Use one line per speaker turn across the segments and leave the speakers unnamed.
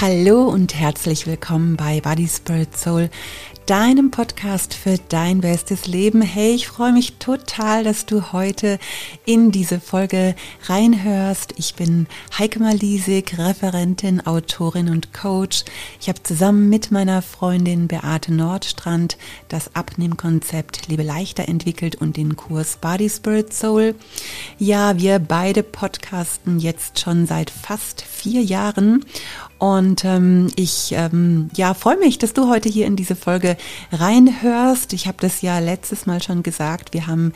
Hallo und herzlich willkommen bei Body Spirit Soul, deinem Podcast für dein bestes Leben. Hey, ich freue mich total, dass du heute in diese Folge reinhörst. Ich bin Heike Malisig, Referentin, Autorin und Coach. Ich habe zusammen mit meiner Freundin Beate Nordstrand das Abnehmkonzept Lebe leichter entwickelt und den Kurs Body Spirit Soul. Ja, wir beide podcasten jetzt schon seit fast vier Jahren und ähm, ich ähm, ja freue mich, dass du heute hier in diese Folge reinhörst. Ich habe das ja letztes Mal schon gesagt. Wir haben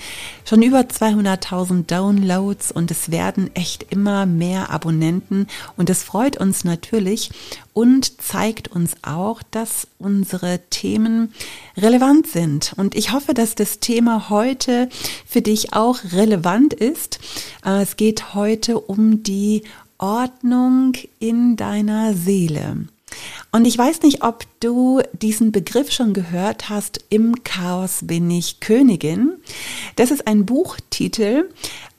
schon über 200.000 Downloads und es werden echt immer mehr Abonnenten und es freut uns natürlich und zeigt uns auch, dass unsere Themen relevant sind. Und ich hoffe, dass das Thema heute für dich auch relevant ist. Äh, es geht heute um die Ordnung in deiner Seele. Und ich weiß nicht, ob du diesen Begriff schon gehört hast, Im Chaos bin ich Königin. Das ist ein Buchtitel,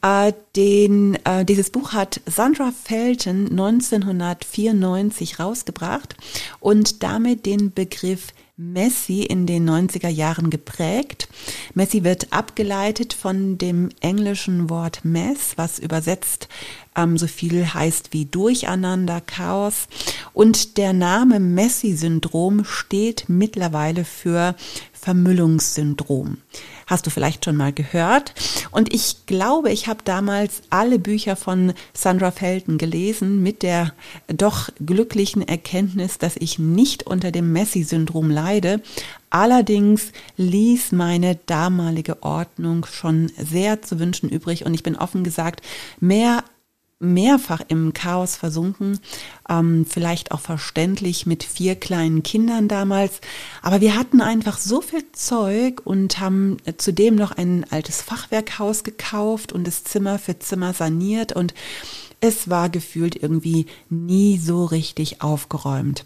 äh, den, äh, dieses Buch hat Sandra Felton 1994 rausgebracht und damit den Begriff Messi in den 90er Jahren geprägt. Messi wird abgeleitet von dem englischen Wort Mess, was übersetzt ähm, so viel heißt wie Durcheinander, Chaos. Und der Name Messi-Syndrom steht mittlerweile für Vermüllungssyndrom. Hast du vielleicht schon mal gehört? Und ich glaube, ich habe damals alle Bücher von Sandra Felton gelesen mit der doch glücklichen Erkenntnis, dass ich nicht unter dem Messi-Syndrom leide. Allerdings ließ meine damalige Ordnung schon sehr zu wünschen übrig und ich bin offen gesagt mehr mehrfach im Chaos versunken, ähm, vielleicht auch verständlich mit vier kleinen Kindern damals. Aber wir hatten einfach so viel Zeug und haben zudem noch ein altes Fachwerkhaus gekauft und das Zimmer für Zimmer saniert und es war gefühlt irgendwie nie so richtig aufgeräumt.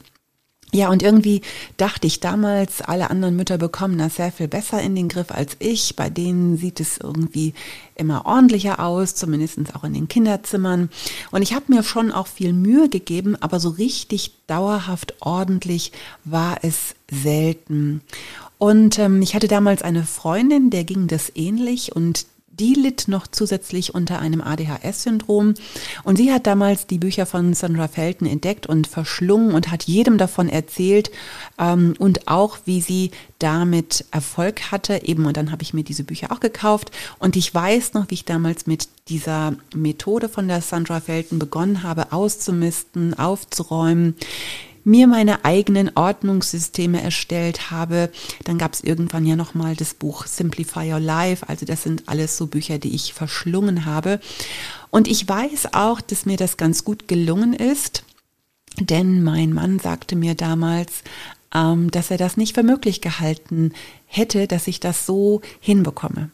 Ja, und irgendwie dachte ich damals, alle anderen Mütter bekommen das sehr viel besser in den Griff als ich. Bei denen sieht es irgendwie immer ordentlicher aus, zumindest auch in den Kinderzimmern. Und ich habe mir schon auch viel Mühe gegeben, aber so richtig dauerhaft ordentlich war es selten. Und ähm, ich hatte damals eine Freundin, der ging das ähnlich und die litt noch zusätzlich unter einem ADHS-Syndrom und sie hat damals die Bücher von Sandra Felton entdeckt und verschlungen und hat jedem davon erzählt ähm, und auch, wie sie damit Erfolg hatte. Eben, und dann habe ich mir diese Bücher auch gekauft. Und ich weiß noch, wie ich damals mit dieser Methode von der Sandra Felton begonnen habe, auszumisten, aufzuräumen mir meine eigenen Ordnungssysteme erstellt habe. Dann gab es irgendwann ja nochmal das Buch Simplify Your Life. Also das sind alles so Bücher, die ich verschlungen habe. Und ich weiß auch, dass mir das ganz gut gelungen ist. Denn mein Mann sagte mir damals, ähm, dass er das nicht für möglich gehalten hätte, dass ich das so hinbekomme.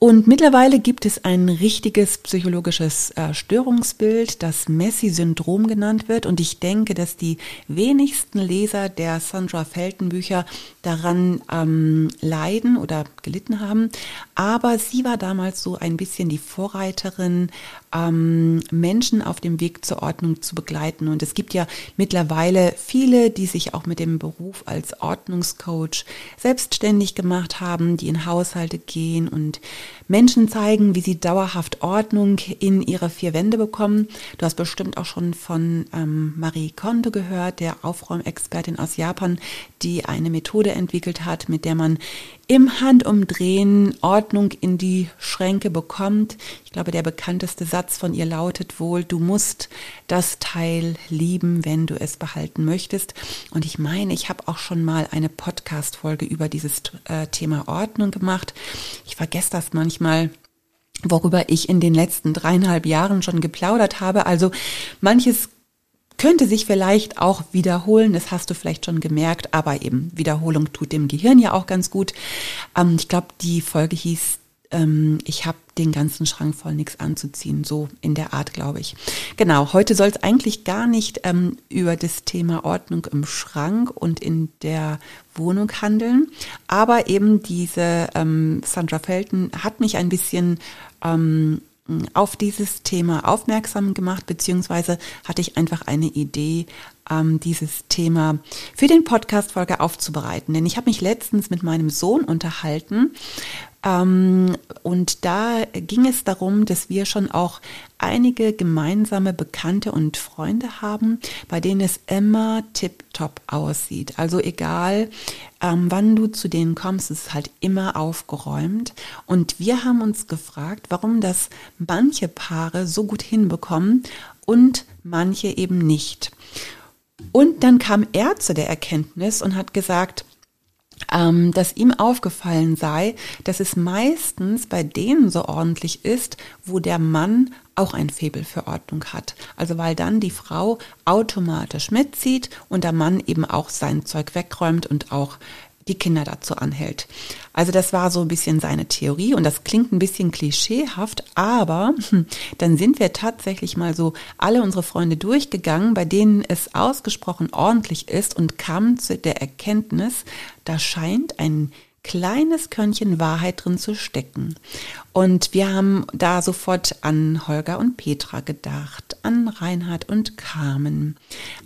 Und mittlerweile gibt es ein richtiges psychologisches äh, Störungsbild, das Messi-Syndrom genannt wird. Und ich denke, dass die wenigsten Leser der Sandra Felton Bücher daran ähm, leiden oder gelitten haben. Aber sie war damals so ein bisschen die Vorreiterin, ähm, Menschen auf dem Weg zur Ordnung zu begleiten. Und es gibt ja mittlerweile viele, die sich auch mit dem Beruf als Ordnungscoach selbstständig gemacht haben, die in Haushalte gehen und Menschen zeigen, wie sie dauerhaft Ordnung in ihre vier Wände bekommen. Du hast bestimmt auch schon von ähm, Marie Kondo gehört, der Aufräumexpertin aus Japan, die eine Methode entwickelt hat, mit der man im Handumdrehen Ordnung in die Schränke bekommt. Ich glaube, der bekannteste Satz von ihr lautet wohl, du musst das Teil lieben, wenn du es behalten möchtest. Und ich meine, ich habe auch schon mal eine Podcast-Folge über dieses äh, Thema Ordnung gemacht. Ich vergesse das manchmal worüber ich in den letzten dreieinhalb Jahren schon geplaudert habe. Also manches könnte sich vielleicht auch wiederholen, das hast du vielleicht schon gemerkt, aber eben Wiederholung tut dem Gehirn ja auch ganz gut. Ähm, ich glaube, die Folge hieß, ähm, ich habe den ganzen Schrank voll nichts anzuziehen, so in der Art, glaube ich. Genau, heute soll es eigentlich gar nicht ähm, über das Thema Ordnung im Schrank und in der Wohnung handeln, aber eben diese ähm, Sandra Felton hat mich ein bisschen ähm, auf dieses Thema aufmerksam gemacht, beziehungsweise hatte ich einfach eine Idee, ähm, dieses Thema für den Podcast-Folge aufzubereiten. Denn ich habe mich letztens mit meinem Sohn unterhalten und da ging es darum, dass wir schon auch einige gemeinsame Bekannte und Freunde haben, bei denen es immer tiptop aussieht. Also egal, ähm, wann du zu denen kommst, ist halt immer aufgeräumt. Und wir haben uns gefragt, warum das manche Paare so gut hinbekommen und manche eben nicht. Und dann kam er zu der Erkenntnis und hat gesagt, ähm, dass ihm aufgefallen sei, dass es meistens bei denen so ordentlich ist, wo der Mann auch ein Febel für Ordnung hat. Also weil dann die Frau automatisch mitzieht und der Mann eben auch sein Zeug wegräumt und auch die Kinder dazu anhält. Also das war so ein bisschen seine Theorie und das klingt ein bisschen klischeehaft, aber dann sind wir tatsächlich mal so alle unsere Freunde durchgegangen, bei denen es ausgesprochen ordentlich ist und kamen zu der Erkenntnis, da scheint ein kleines Körnchen Wahrheit drin zu stecken. Und wir haben da sofort an Holger und Petra gedacht, an Reinhard und Carmen,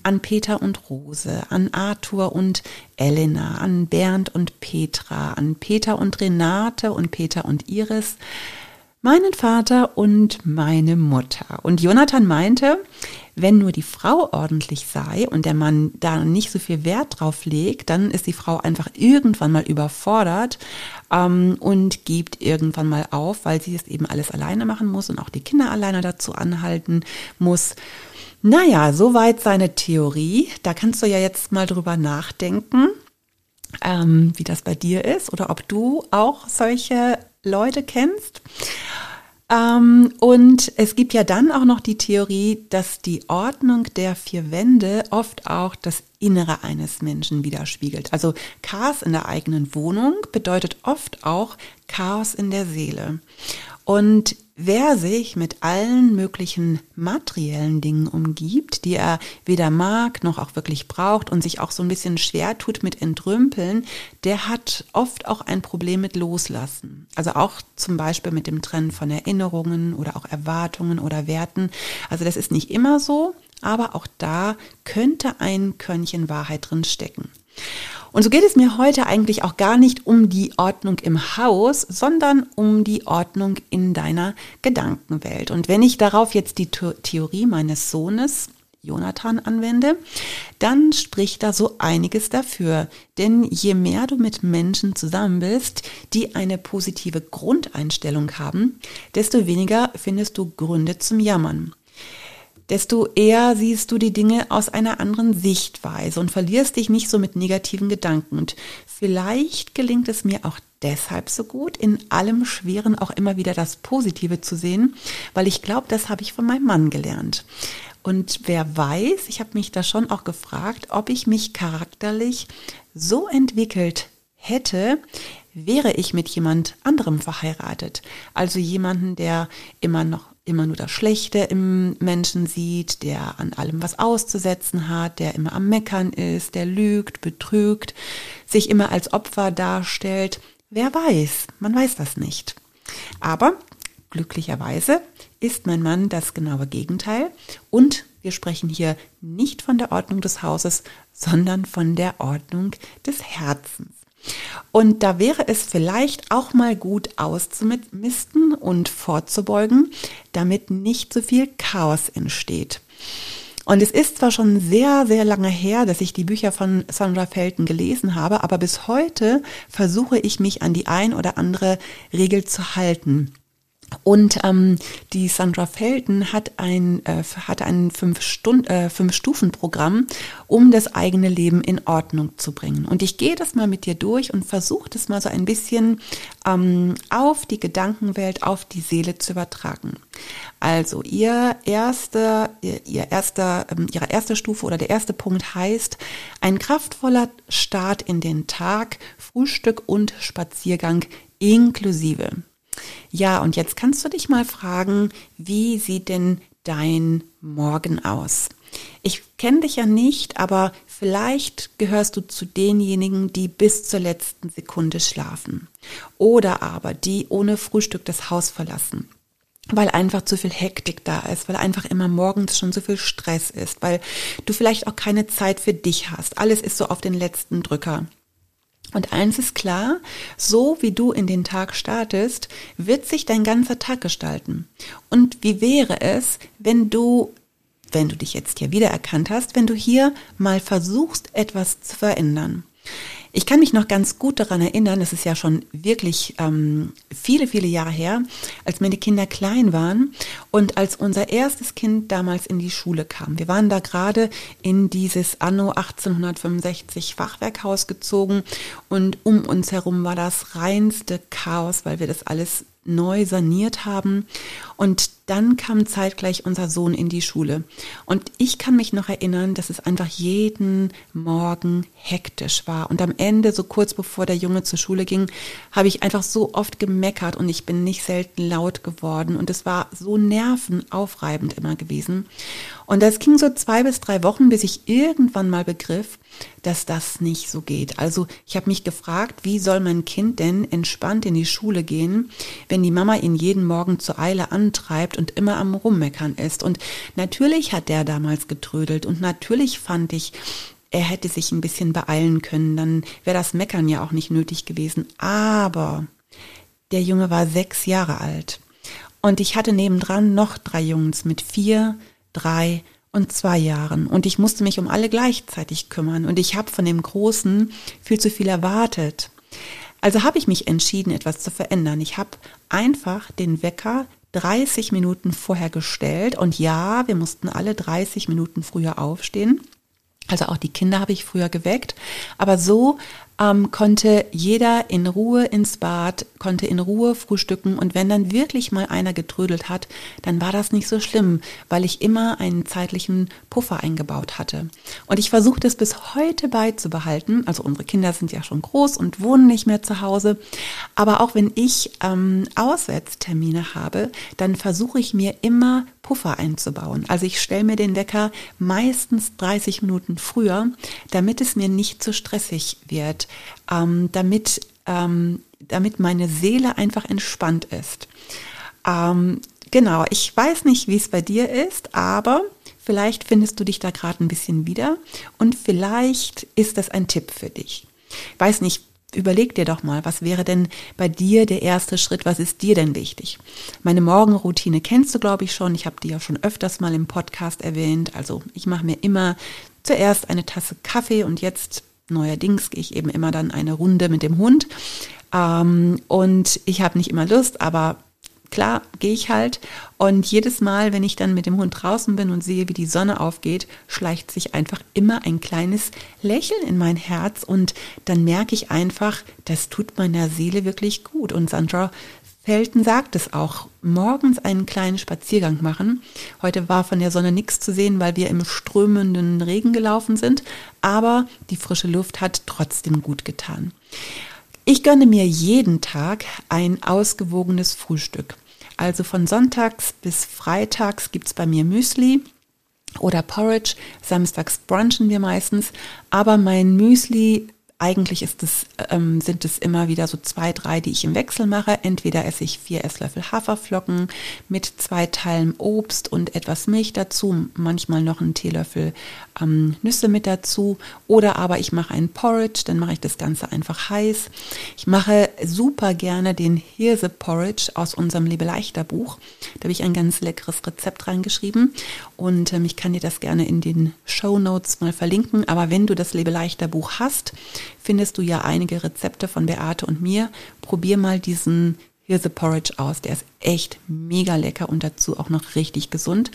an Peter und Rose, an Arthur und Elena, an Bernd und Petra, an Peter und Renate und Peter und Iris, meinen Vater und meine Mutter. Und Jonathan meinte, wenn nur die Frau ordentlich sei und der Mann da nicht so viel Wert drauf legt, dann ist die Frau einfach irgendwann mal überfordert ähm, und gibt irgendwann mal auf, weil sie es eben alles alleine machen muss und auch die Kinder alleine dazu anhalten muss. Naja, soweit seine Theorie. Da kannst du ja jetzt mal drüber nachdenken, ähm, wie das bei dir ist oder ob du auch solche Leute kennst. Ähm, und es gibt ja dann auch noch die Theorie, dass die Ordnung der vier Wände oft auch das Innere eines Menschen widerspiegelt. Also Chaos in der eigenen Wohnung bedeutet oft auch Chaos in der Seele. Und wer sich mit allen möglichen materiellen Dingen umgibt, die er weder mag noch auch wirklich braucht und sich auch so ein bisschen schwer tut mit Entrümpeln, der hat oft auch ein Problem mit Loslassen. Also auch zum Beispiel mit dem Trennen von Erinnerungen oder auch Erwartungen oder Werten. Also das ist nicht immer so, aber auch da könnte ein Körnchen Wahrheit drin stecken. Und so geht es mir heute eigentlich auch gar nicht um die Ordnung im Haus, sondern um die Ordnung in deiner Gedankenwelt. Und wenn ich darauf jetzt die Theorie meines Sohnes Jonathan anwende, dann spricht da so einiges dafür. Denn je mehr du mit Menschen zusammen bist, die eine positive Grundeinstellung haben, desto weniger findest du Gründe zum Jammern desto eher siehst du die Dinge aus einer anderen Sichtweise und verlierst dich nicht so mit negativen Gedanken. Und vielleicht gelingt es mir auch deshalb so gut, in allem Schweren auch immer wieder das Positive zu sehen, weil ich glaube, das habe ich von meinem Mann gelernt. Und wer weiß, ich habe mich da schon auch gefragt, ob ich mich charakterlich so entwickelt hätte, wäre ich mit jemand anderem verheiratet. Also jemanden, der immer noch immer nur das Schlechte im Menschen sieht, der an allem was auszusetzen hat, der immer am Meckern ist, der lügt, betrügt, sich immer als Opfer darstellt. Wer weiß, man weiß das nicht. Aber glücklicherweise ist mein Mann das genaue Gegenteil und wir sprechen hier nicht von der Ordnung des Hauses, sondern von der Ordnung des Herzens. Und da wäre es vielleicht auch mal gut auszumisten und vorzubeugen, damit nicht so viel Chaos entsteht. Und es ist zwar schon sehr, sehr lange her, dass ich die Bücher von Sandra Felton gelesen habe, aber bis heute versuche ich mich an die ein oder andere Regel zu halten. Und ähm, die Sandra Felten hat ein, äh, hat ein fünf, Stunden, äh, fünf Stufen Programm, um das eigene Leben in Ordnung zu bringen. Und ich gehe das mal mit dir durch und versuche das mal so ein bisschen ähm, auf die Gedankenwelt, auf die Seele zu übertragen. Also ihr erster, ihr erster, ähm, ihre erste Stufe oder der erste Punkt heißt ein kraftvoller Start in den Tag, Frühstück und Spaziergang inklusive. Ja, und jetzt kannst du dich mal fragen, wie sieht denn dein Morgen aus? Ich kenne dich ja nicht, aber vielleicht gehörst du zu denjenigen, die bis zur letzten Sekunde schlafen oder aber die ohne Frühstück das Haus verlassen. weil einfach zu viel Hektik da ist, weil einfach immer morgens schon so viel Stress ist, weil du vielleicht auch keine Zeit für dich hast. Alles ist so auf den letzten Drücker. Und eins ist klar, so wie du in den Tag startest, wird sich dein ganzer Tag gestalten. Und wie wäre es, wenn du, wenn du dich jetzt hier wiedererkannt hast, wenn du hier mal versuchst, etwas zu verändern? Ich kann mich noch ganz gut daran erinnern, es ist ja schon wirklich ähm, viele, viele Jahre her, als meine Kinder klein waren und als unser erstes Kind damals in die Schule kam. Wir waren da gerade in dieses Anno 1865 Fachwerkhaus gezogen und um uns herum war das reinste Chaos, weil wir das alles neu saniert haben. Und dann kam zeitgleich unser Sohn in die Schule. Und ich kann mich noch erinnern, dass es einfach jeden Morgen hektisch war. Und am Ende, so kurz bevor der Junge zur Schule ging, habe ich einfach so oft gemeckert und ich bin nicht selten laut geworden. Und es war so nervenaufreibend immer gewesen. Und das ging so zwei bis drei Wochen, bis ich irgendwann mal begriff, dass das nicht so geht. Also ich habe mich gefragt, wie soll mein Kind denn entspannt in die Schule gehen, wenn die Mama ihn jeden Morgen zur Eile antreibt und immer am Rummeckern ist. Und natürlich hat der damals getrödelt und natürlich fand ich, er hätte sich ein bisschen beeilen können, dann wäre das Meckern ja auch nicht nötig gewesen. Aber der Junge war sechs Jahre alt und ich hatte nebendran noch drei Jungs mit vier, drei und zwei Jahren und ich musste mich um alle gleichzeitig kümmern und ich habe von dem Großen viel zu viel erwartet. Also habe ich mich entschieden, etwas zu verändern. Ich habe einfach den Wecker 30 Minuten vorher gestellt und ja, wir mussten alle 30 Minuten früher aufstehen. Also auch die Kinder habe ich früher geweckt, aber so ähm, konnte jeder in Ruhe ins Bad, konnte in Ruhe frühstücken und wenn dann wirklich mal einer getrödelt hat, dann war das nicht so schlimm, weil ich immer einen zeitlichen Puffer eingebaut hatte. Und ich versuche das bis heute beizubehalten. Also unsere Kinder sind ja schon groß und wohnen nicht mehr zu Hause. Aber auch wenn ich ähm, Auswärtstermine habe, dann versuche ich mir immer Puffer einzubauen. Also ich stelle mir den Wecker meistens 30 Minuten früher, damit es mir nicht zu stressig wird, ähm, damit, ähm, damit meine Seele einfach entspannt ist. Ähm, genau, ich weiß nicht, wie es bei dir ist, aber vielleicht findest du dich da gerade ein bisschen wieder und vielleicht ist das ein Tipp für dich. Ich weiß nicht, Überleg dir doch mal, was wäre denn bei dir der erste Schritt? Was ist dir denn wichtig? Meine Morgenroutine kennst du, glaube ich, schon. Ich habe die ja schon öfters mal im Podcast erwähnt. Also ich mache mir immer zuerst eine Tasse Kaffee und jetzt neuerdings gehe ich eben immer dann eine Runde mit dem Hund. Ähm, und ich habe nicht immer Lust, aber klar, gehe ich halt. Und jedes Mal, wenn ich dann mit dem Hund draußen bin und sehe, wie die Sonne aufgeht, schleicht sich einfach immer ein kleines Lächeln in mein Herz. Und dann merke ich einfach, das tut meiner Seele wirklich gut. Und Sandra Felten sagt es auch, morgens einen kleinen Spaziergang machen. Heute war von der Sonne nichts zu sehen, weil wir im strömenden Regen gelaufen sind, aber die frische Luft hat trotzdem gut getan. Ich gönne mir jeden Tag ein ausgewogenes Frühstück. Also von Sonntags bis Freitags gibt es bei mir Müsli oder Porridge. Samstags brunchen wir meistens. Aber mein Müsli eigentlich ist es, ähm, sind es immer wieder so zwei, drei, die ich im Wechsel mache. Entweder esse ich vier Esslöffel Haferflocken mit zwei Teilen Obst und etwas Milch dazu, manchmal noch einen Teelöffel ähm, Nüsse mit dazu. Oder aber ich mache einen Porridge, dann mache ich das Ganze einfach heiß. Ich mache super gerne den Hirse Porridge aus unserem Lebeleichter Buch. Da habe ich ein ganz leckeres Rezept reingeschrieben und ähm, ich kann dir das gerne in den Show Notes mal verlinken. Aber wenn du das Lebeleichter Buch hast, findest du ja einige Rezepte von Beate und mir. Probier mal diesen Hirse Porridge aus. Der ist echt mega lecker und dazu auch noch richtig gesund.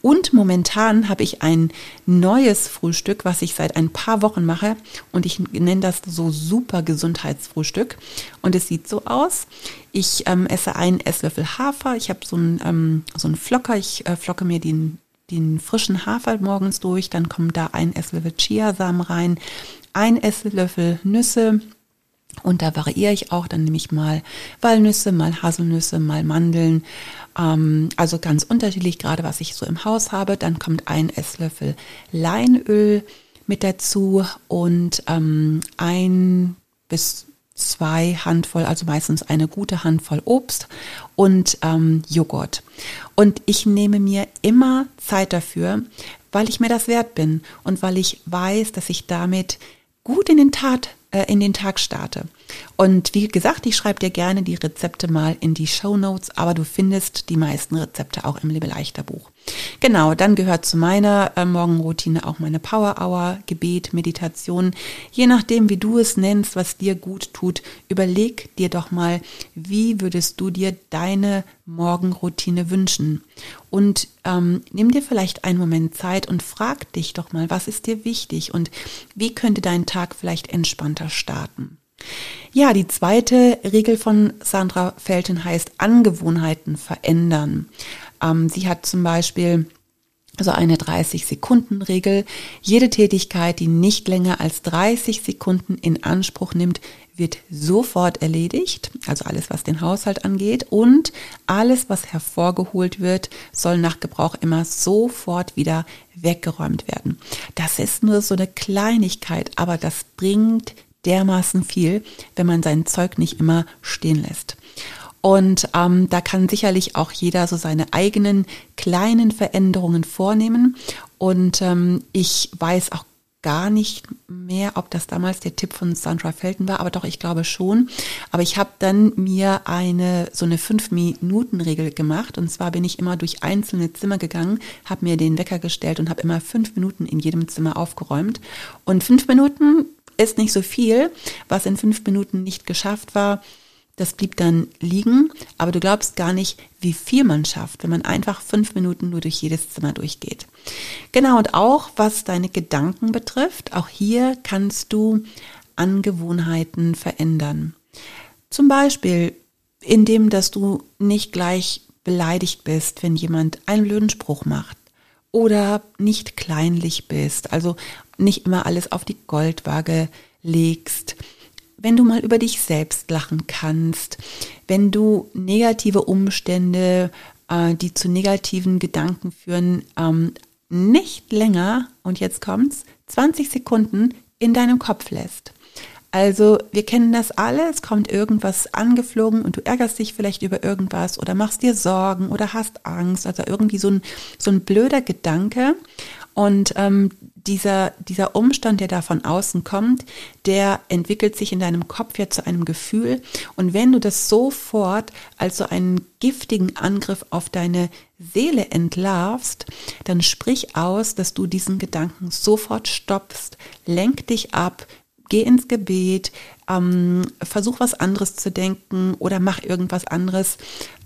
Und momentan habe ich ein neues Frühstück, was ich seit ein paar Wochen mache und ich nenne das so super Gesundheitsfrühstück. Und es sieht so aus. Ich ähm, esse einen Esslöffel Hafer. Ich habe so einen, ähm, so einen Flocker. Ich äh, flocke mir den den frischen Hafer morgens durch, dann kommt da ein Esslöffel Chiasamen rein, ein Esslöffel Nüsse und da variiere ich auch, dann nehme ich mal Walnüsse, mal Haselnüsse, mal Mandeln, ähm, also ganz unterschiedlich, gerade was ich so im Haus habe. Dann kommt ein Esslöffel Leinöl mit dazu und ähm, ein bis zwei Handvoll, also meistens eine gute Handvoll Obst und ähm, Joghurt. Und ich nehme mir immer Zeit dafür, weil ich mir das wert bin und weil ich weiß, dass ich damit gut in den, Tat, äh, in den Tag starte. Und wie gesagt, ich schreibe dir gerne die Rezepte mal in die Show Notes, aber du findest die meisten Rezepte auch im Lebe leichter Buch. Genau, dann gehört zu meiner äh, Morgenroutine auch meine Power Hour, Gebet, Meditation. Je nachdem, wie du es nennst, was dir gut tut, überleg dir doch mal, wie würdest du dir deine Morgenroutine wünschen? Und ähm, nimm dir vielleicht einen Moment Zeit und frag dich doch mal, was ist dir wichtig und wie könnte dein Tag vielleicht entspannter starten? Ja, die zweite Regel von Sandra Felten heißt Angewohnheiten verändern. Ähm, sie hat zum Beispiel so eine 30-Sekunden-Regel. Jede Tätigkeit, die nicht länger als 30 Sekunden in Anspruch nimmt, wird sofort erledigt, also alles, was den Haushalt angeht. Und alles, was hervorgeholt wird, soll nach Gebrauch immer sofort wieder weggeräumt werden. Das ist nur so eine Kleinigkeit, aber das bringt dermaßen viel, wenn man sein Zeug nicht immer stehen lässt. Und ähm, da kann sicherlich auch jeder so seine eigenen kleinen Veränderungen vornehmen. Und ähm, ich weiß auch gar nicht mehr, ob das damals der Tipp von Sandra Felton war, aber doch, ich glaube schon. Aber ich habe dann mir eine so eine fünf Minuten Regel gemacht und zwar bin ich immer durch einzelne Zimmer gegangen, habe mir den Wecker gestellt und habe immer fünf Minuten in jedem Zimmer aufgeräumt und fünf Minuten ist nicht so viel, was in fünf Minuten nicht geschafft war. Das blieb dann liegen, aber du glaubst gar nicht, wie viel man schafft, wenn man einfach fünf Minuten nur durch jedes Zimmer durchgeht. Genau, und auch was deine Gedanken betrifft, auch hier kannst du Angewohnheiten verändern. Zum Beispiel, indem dass du nicht gleich beleidigt bist, wenn jemand einen blöden Spruch macht oder nicht kleinlich bist, also nicht immer alles auf die Goldwaage legst, wenn du mal über dich selbst lachen kannst, wenn du negative Umstände, äh, die zu negativen Gedanken führen, ähm, nicht länger, und jetzt kommt's, 20 Sekunden in deinem Kopf lässt. Also wir kennen das alle, es kommt irgendwas angeflogen und du ärgerst dich vielleicht über irgendwas oder machst dir Sorgen oder hast Angst, also irgendwie so ein, so ein blöder Gedanke. Und ähm, dieser, dieser Umstand, der da von außen kommt, der entwickelt sich in deinem Kopf ja zu einem Gefühl. Und wenn du das sofort als so einen giftigen Angriff auf deine Seele entlarvst, dann sprich aus, dass du diesen Gedanken sofort stoppst, lenk dich ab, geh ins Gebet, ähm, versuch was anderes zu denken oder mach irgendwas anderes.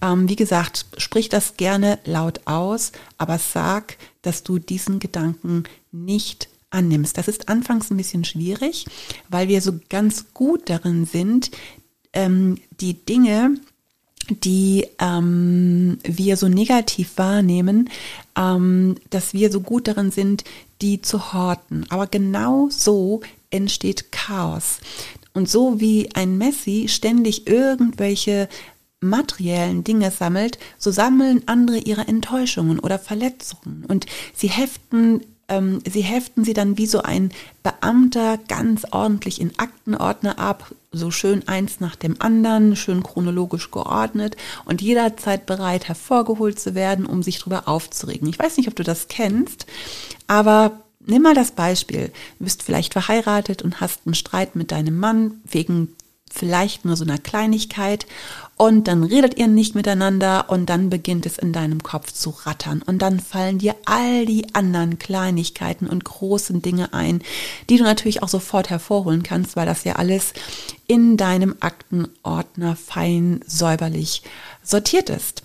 Ähm, wie gesagt, sprich das gerne laut aus, aber sag, dass du diesen Gedanken nicht annimmst. Das ist anfangs ein bisschen schwierig, weil wir so ganz gut darin sind, ähm, die Dinge, die ähm, wir so negativ wahrnehmen, ähm, dass wir so gut darin sind, die zu horten. Aber genau so entsteht Chaos. Und so wie ein Messi ständig irgendwelche materiellen Dinge sammelt, so sammeln andere ihre Enttäuschungen oder Verletzungen. Und sie heften ähm, sie heften sie dann wie so ein Beamter ganz ordentlich in Aktenordner ab, so schön eins nach dem anderen, schön chronologisch geordnet und jederzeit bereit hervorgeholt zu werden, um sich darüber aufzuregen. Ich weiß nicht, ob du das kennst, aber Nimm mal das Beispiel. Du bist vielleicht verheiratet und hast einen Streit mit deinem Mann wegen vielleicht nur so einer Kleinigkeit und dann redet ihr nicht miteinander und dann beginnt es in deinem Kopf zu rattern und dann fallen dir all die anderen Kleinigkeiten und großen Dinge ein, die du natürlich auch sofort hervorholen kannst, weil das ja alles in deinem Aktenordner fein säuberlich sortiert ist.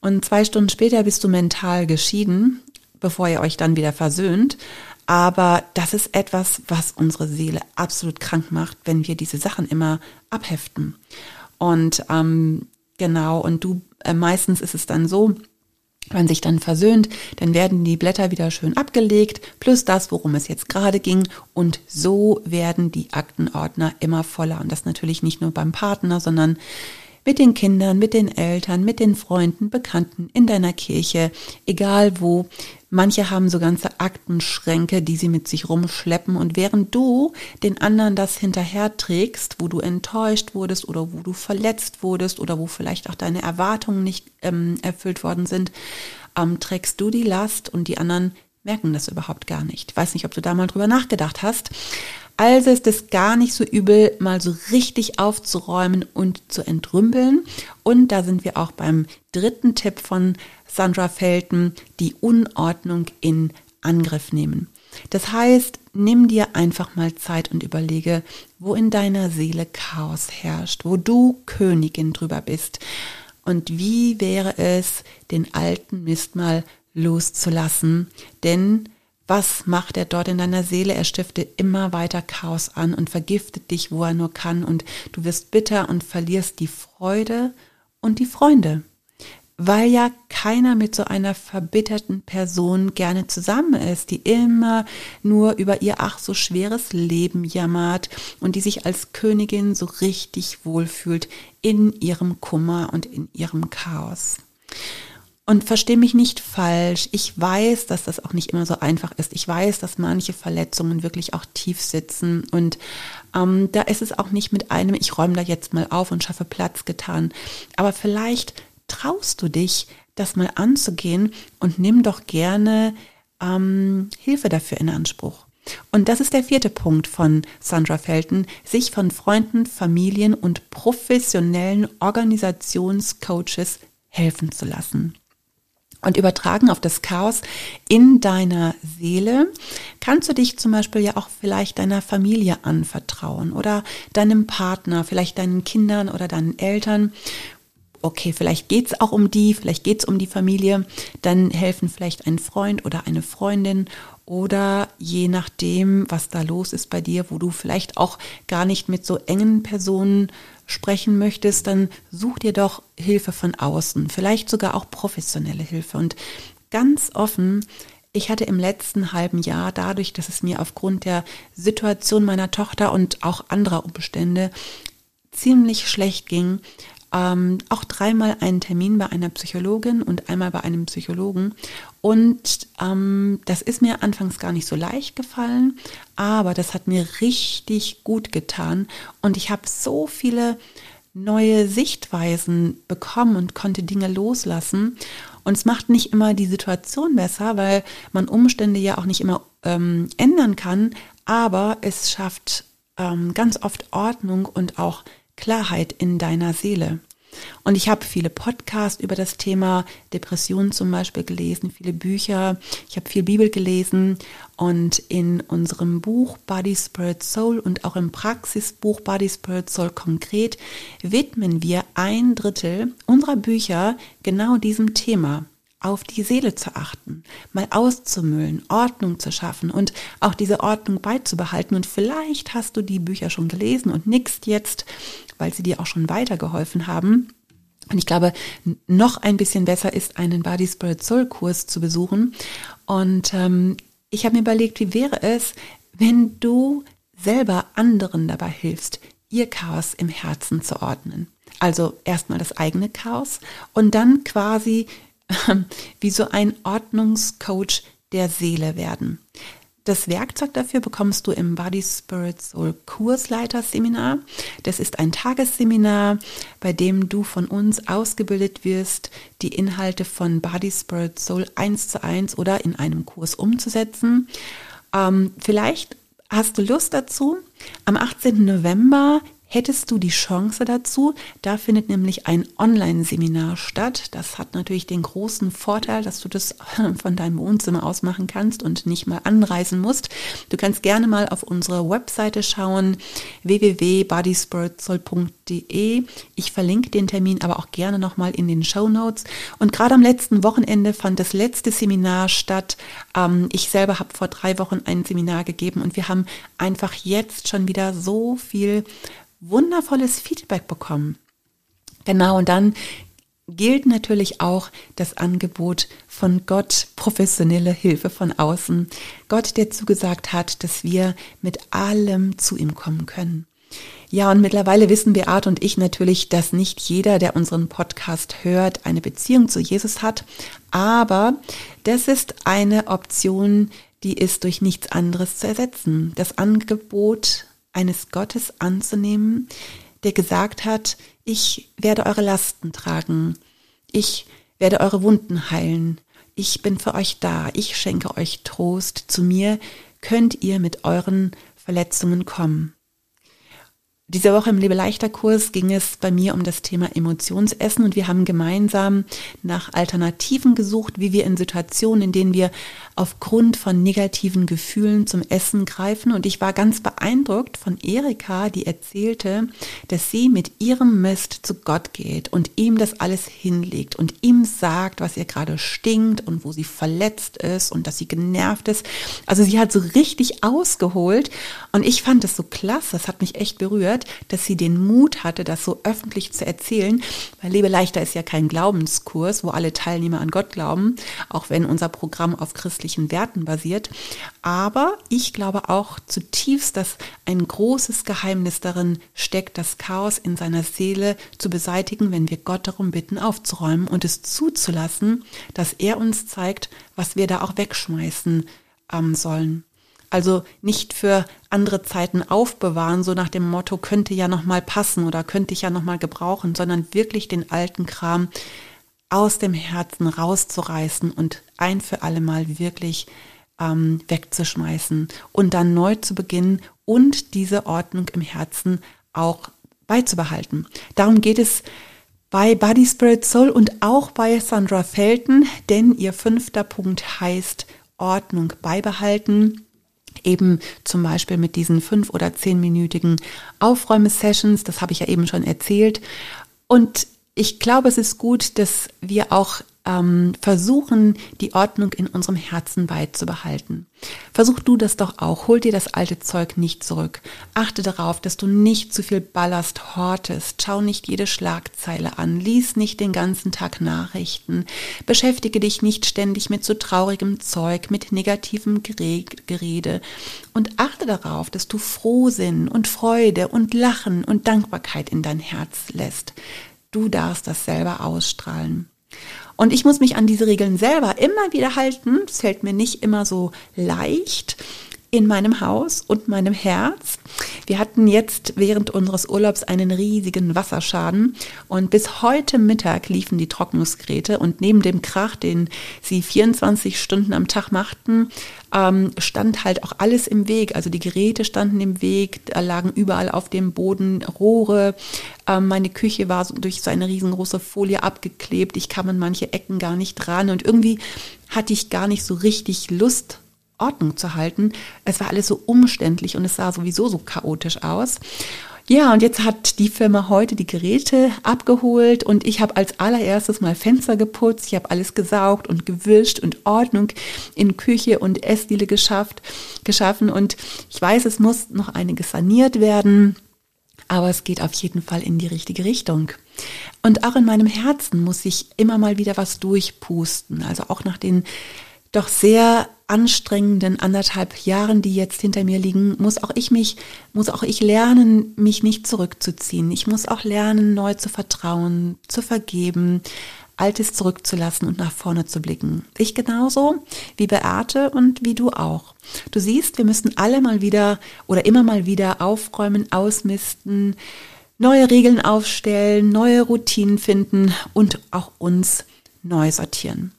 Und zwei Stunden später bist du mental geschieden bevor ihr euch dann wieder versöhnt. Aber das ist etwas, was unsere Seele absolut krank macht, wenn wir diese Sachen immer abheften. Und ähm, genau, und du, äh, meistens ist es dann so, wenn sich dann versöhnt, dann werden die Blätter wieder schön abgelegt, plus das, worum es jetzt gerade ging. Und so werden die Aktenordner immer voller. Und das natürlich nicht nur beim Partner, sondern mit den Kindern, mit den Eltern, mit den Freunden, Bekannten, in deiner Kirche, egal wo. Manche haben so ganze Aktenschränke, die sie mit sich rumschleppen. Und während du den anderen das hinterher trägst, wo du enttäuscht wurdest oder wo du verletzt wurdest oder wo vielleicht auch deine Erwartungen nicht ähm, erfüllt worden sind, ähm, trägst du die Last und die anderen merken das überhaupt gar nicht. Ich weiß nicht, ob du da mal drüber nachgedacht hast. Also ist es gar nicht so übel, mal so richtig aufzuräumen und zu entrümpeln. Und da sind wir auch beim dritten Tipp von Sandra Felten, die Unordnung in Angriff nehmen. Das heißt, nimm dir einfach mal Zeit und überlege, wo in deiner Seele Chaos herrscht, wo du Königin drüber bist. Und wie wäre es, den alten Mist mal loszulassen? Denn was macht er dort in deiner Seele? Er stiftet immer weiter Chaos an und vergiftet dich, wo er nur kann. Und du wirst bitter und verlierst die Freude und die Freunde. Weil ja keiner mit so einer verbitterten Person gerne zusammen ist, die immer nur über ihr ach so schweres Leben jammert und die sich als Königin so richtig wohlfühlt in ihrem Kummer und in ihrem Chaos. Und verstehe mich nicht falsch. Ich weiß, dass das auch nicht immer so einfach ist. Ich weiß, dass manche Verletzungen wirklich auch tief sitzen. Und ähm, da ist es auch nicht mit einem, ich räume da jetzt mal auf und schaffe Platz getan. Aber vielleicht traust du dich, das mal anzugehen und nimm doch gerne ähm, Hilfe dafür in Anspruch. Und das ist der vierte Punkt von Sandra Felten, sich von Freunden, Familien und professionellen Organisationscoaches helfen zu lassen. Und übertragen auf das Chaos in deiner Seele kannst du dich zum Beispiel ja auch vielleicht deiner Familie anvertrauen oder deinem Partner, vielleicht deinen Kindern oder deinen Eltern. Okay, vielleicht geht's auch um die, vielleicht geht's um die Familie. Dann helfen vielleicht ein Freund oder eine Freundin oder je nachdem, was da los ist bei dir, wo du vielleicht auch gar nicht mit so engen Personen sprechen möchtest, dann such dir doch Hilfe von außen, vielleicht sogar auch professionelle Hilfe. Und ganz offen, ich hatte im letzten halben Jahr dadurch, dass es mir aufgrund der Situation meiner Tochter und auch anderer Umstände ziemlich schlecht ging, ähm, auch dreimal einen Termin bei einer Psychologin und einmal bei einem Psychologen. Und ähm, das ist mir anfangs gar nicht so leicht gefallen, aber das hat mir richtig gut getan. Und ich habe so viele neue Sichtweisen bekommen und konnte Dinge loslassen. Und es macht nicht immer die Situation besser, weil man Umstände ja auch nicht immer ähm, ändern kann, aber es schafft ähm, ganz oft Ordnung und auch Klarheit in deiner Seele. Und ich habe viele Podcasts über das Thema Depression zum Beispiel gelesen, viele Bücher. Ich habe viel Bibel gelesen und in unserem Buch Body, Spirit, Soul und auch im Praxisbuch Body, Spirit, Soul konkret widmen wir ein Drittel unserer Bücher genau diesem Thema auf die Seele zu achten, mal auszumüllen, Ordnung zu schaffen und auch diese Ordnung beizubehalten. Und vielleicht hast du die Bücher schon gelesen und nickst jetzt, weil sie dir auch schon weitergeholfen haben. Und ich glaube, noch ein bisschen besser ist, einen Body Spirit Soul Kurs zu besuchen. Und ähm, ich habe mir überlegt, wie wäre es, wenn du selber anderen dabei hilfst, ihr Chaos im Herzen zu ordnen. Also erstmal das eigene Chaos und dann quasi wie so ein Ordnungscoach der Seele werden. Das Werkzeug dafür bekommst du im Body Spirit Soul Kursleiterseminar. Das ist ein Tagesseminar, bei dem du von uns ausgebildet wirst, die Inhalte von Body Spirit Soul eins zu eins oder in einem Kurs umzusetzen. Ähm, vielleicht hast du Lust dazu. Am 18. November hättest du die Chance dazu. Da findet nämlich ein Online-Seminar statt. Das hat natürlich den großen Vorteil, dass du das von deinem Wohnzimmer aus machen kannst und nicht mal anreisen musst. Du kannst gerne mal auf unsere Webseite schauen, www.bodyspiritual.de. Ich verlinke den Termin aber auch gerne nochmal in den Show Notes. Und gerade am letzten Wochenende fand das letzte Seminar statt. Ähm, ich selber habe vor drei Wochen ein Seminar gegeben und wir haben einfach jetzt schon wieder so viel wundervolles Feedback bekommen. Genau, und dann gilt natürlich auch das Angebot von Gott, professionelle Hilfe von außen. Gott, der zugesagt hat, dass wir mit allem zu ihm kommen können. Ja, und mittlerweile wissen Beate und ich natürlich, dass nicht jeder, der unseren Podcast hört, eine Beziehung zu Jesus hat. Aber das ist eine Option, die ist durch nichts anderes zu ersetzen. Das Angebot eines Gottes anzunehmen, der gesagt hat, ich werde eure Lasten tragen, ich werde eure Wunden heilen, ich bin für euch da, ich schenke euch Trost, zu mir könnt ihr mit euren Verletzungen kommen. Diese Woche im Lebe leichter Kurs ging es bei mir um das Thema Emotionsessen und wir haben gemeinsam nach Alternativen gesucht, wie wir in Situationen, in denen wir aufgrund von negativen Gefühlen zum Essen greifen. Und ich war ganz beeindruckt von Erika, die erzählte, dass sie mit ihrem Mist zu Gott geht und ihm das alles hinlegt und ihm sagt, was ihr gerade stinkt und wo sie verletzt ist und dass sie genervt ist. Also sie hat so richtig ausgeholt und ich fand es so klasse, das hat mich echt berührt berührt, dass sie den Mut hatte, das so öffentlich zu erzählen, weil Lebe leichter ist ja kein Glaubenskurs, wo alle Teilnehmer an Gott glauben, auch wenn unser Programm auf christlichen Werten basiert. Aber ich glaube auch zutiefst, dass ein großes Geheimnis darin steckt, das Chaos in seiner Seele zu beseitigen, wenn wir Gott darum bitten, aufzuräumen und es zuzulassen, dass er uns zeigt, was wir da auch wegschmeißen ähm, sollen. Also nicht für andere Zeiten aufbewahren, so nach dem Motto, könnte ja nochmal passen oder könnte ich ja nochmal gebrauchen, sondern wirklich den alten Kram aus dem Herzen rauszureißen und ein für alle Mal wirklich ähm, wegzuschmeißen und dann neu zu beginnen und diese Ordnung im Herzen auch beizubehalten. Darum geht es bei Body Spirit Soul und auch bei Sandra Felten, denn ihr fünfter Punkt heißt Ordnung beibehalten eben zum Beispiel mit diesen fünf- oder zehnminütigen Aufräume-Sessions, das habe ich ja eben schon erzählt. Und ich glaube, es ist gut, dass wir auch ähm, versuchen, die Ordnung in unserem Herzen beizubehalten. Versuch du das doch auch. Hol dir das alte Zeug nicht zurück. Achte darauf, dass du nicht zu viel Ballast hortest. Schau nicht jede Schlagzeile an. Lies nicht den ganzen Tag Nachrichten. Beschäftige dich nicht ständig mit so traurigem Zeug, mit negativem Gerede. Und achte darauf, dass du Frohsinn und Freude und Lachen und Dankbarkeit in dein Herz lässt. Du darfst das selber ausstrahlen. Und ich muss mich an diese Regeln selber immer wieder halten. Es fällt mir nicht immer so leicht in meinem Haus und meinem Herz. Wir hatten jetzt während unseres Urlaubs einen riesigen Wasserschaden und bis heute Mittag liefen die Trocknungsgeräte und neben dem Krach, den sie 24 Stunden am Tag machten, ähm, stand halt auch alles im Weg. Also die Geräte standen im Weg, da lagen überall auf dem Boden Rohre. Ähm, meine Küche war durch so eine riesengroße Folie abgeklebt. Ich kam an manche Ecken gar nicht ran und irgendwie hatte ich gar nicht so richtig Lust Ordnung zu halten. Es war alles so umständlich und es sah sowieso so chaotisch aus. Ja, und jetzt hat die Firma heute die Geräte abgeholt und ich habe als allererstes mal Fenster geputzt, ich habe alles gesaugt und gewischt und Ordnung in Küche und Essdiele geschafft, geschaffen und ich weiß, es muss noch einiges saniert werden, aber es geht auf jeden Fall in die richtige Richtung. Und auch in meinem Herzen muss ich immer mal wieder was durchpusten, also auch nach den doch sehr anstrengenden anderthalb Jahren, die jetzt hinter mir liegen, muss auch ich mich, muss auch ich lernen, mich nicht zurückzuziehen. Ich muss auch lernen, neu zu vertrauen, zu vergeben, Altes zurückzulassen und nach vorne zu blicken. Ich genauso wie Beate und wie du auch. Du siehst, wir müssen alle mal wieder oder immer mal wieder aufräumen, ausmisten, neue Regeln aufstellen, neue Routinen finden und auch uns neu sortieren.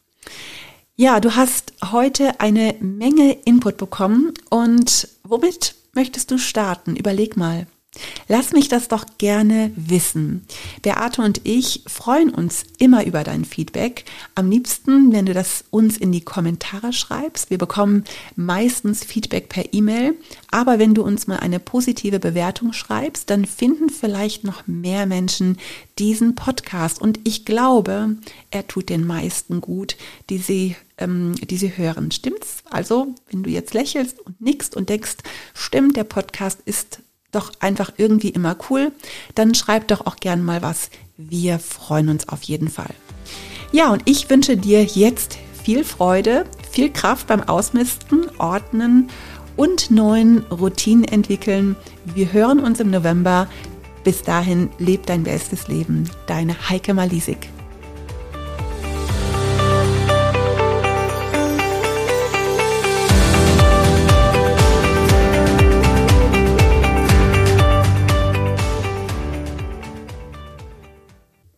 Ja, du hast heute eine Menge Input bekommen und womit möchtest du starten? Überleg mal. Lass mich das doch gerne wissen. Beate und ich freuen uns immer über dein Feedback. Am liebsten, wenn du das uns in die Kommentare schreibst. Wir bekommen meistens Feedback per E-Mail. Aber wenn du uns mal eine positive Bewertung schreibst, dann finden vielleicht noch mehr Menschen diesen Podcast. Und ich glaube, er tut den meisten gut, die sie, ähm, die sie hören. Stimmt's? Also, wenn du jetzt lächelst und nickst und denkst, stimmt, der Podcast ist doch einfach irgendwie immer cool, dann schreib doch auch gern mal was. Wir freuen uns auf jeden Fall. Ja, und ich wünsche dir jetzt viel Freude, viel Kraft beim Ausmisten, Ordnen und neuen Routinen entwickeln. Wir hören uns im November. Bis dahin, leb dein bestes Leben. Deine Heike Malisik.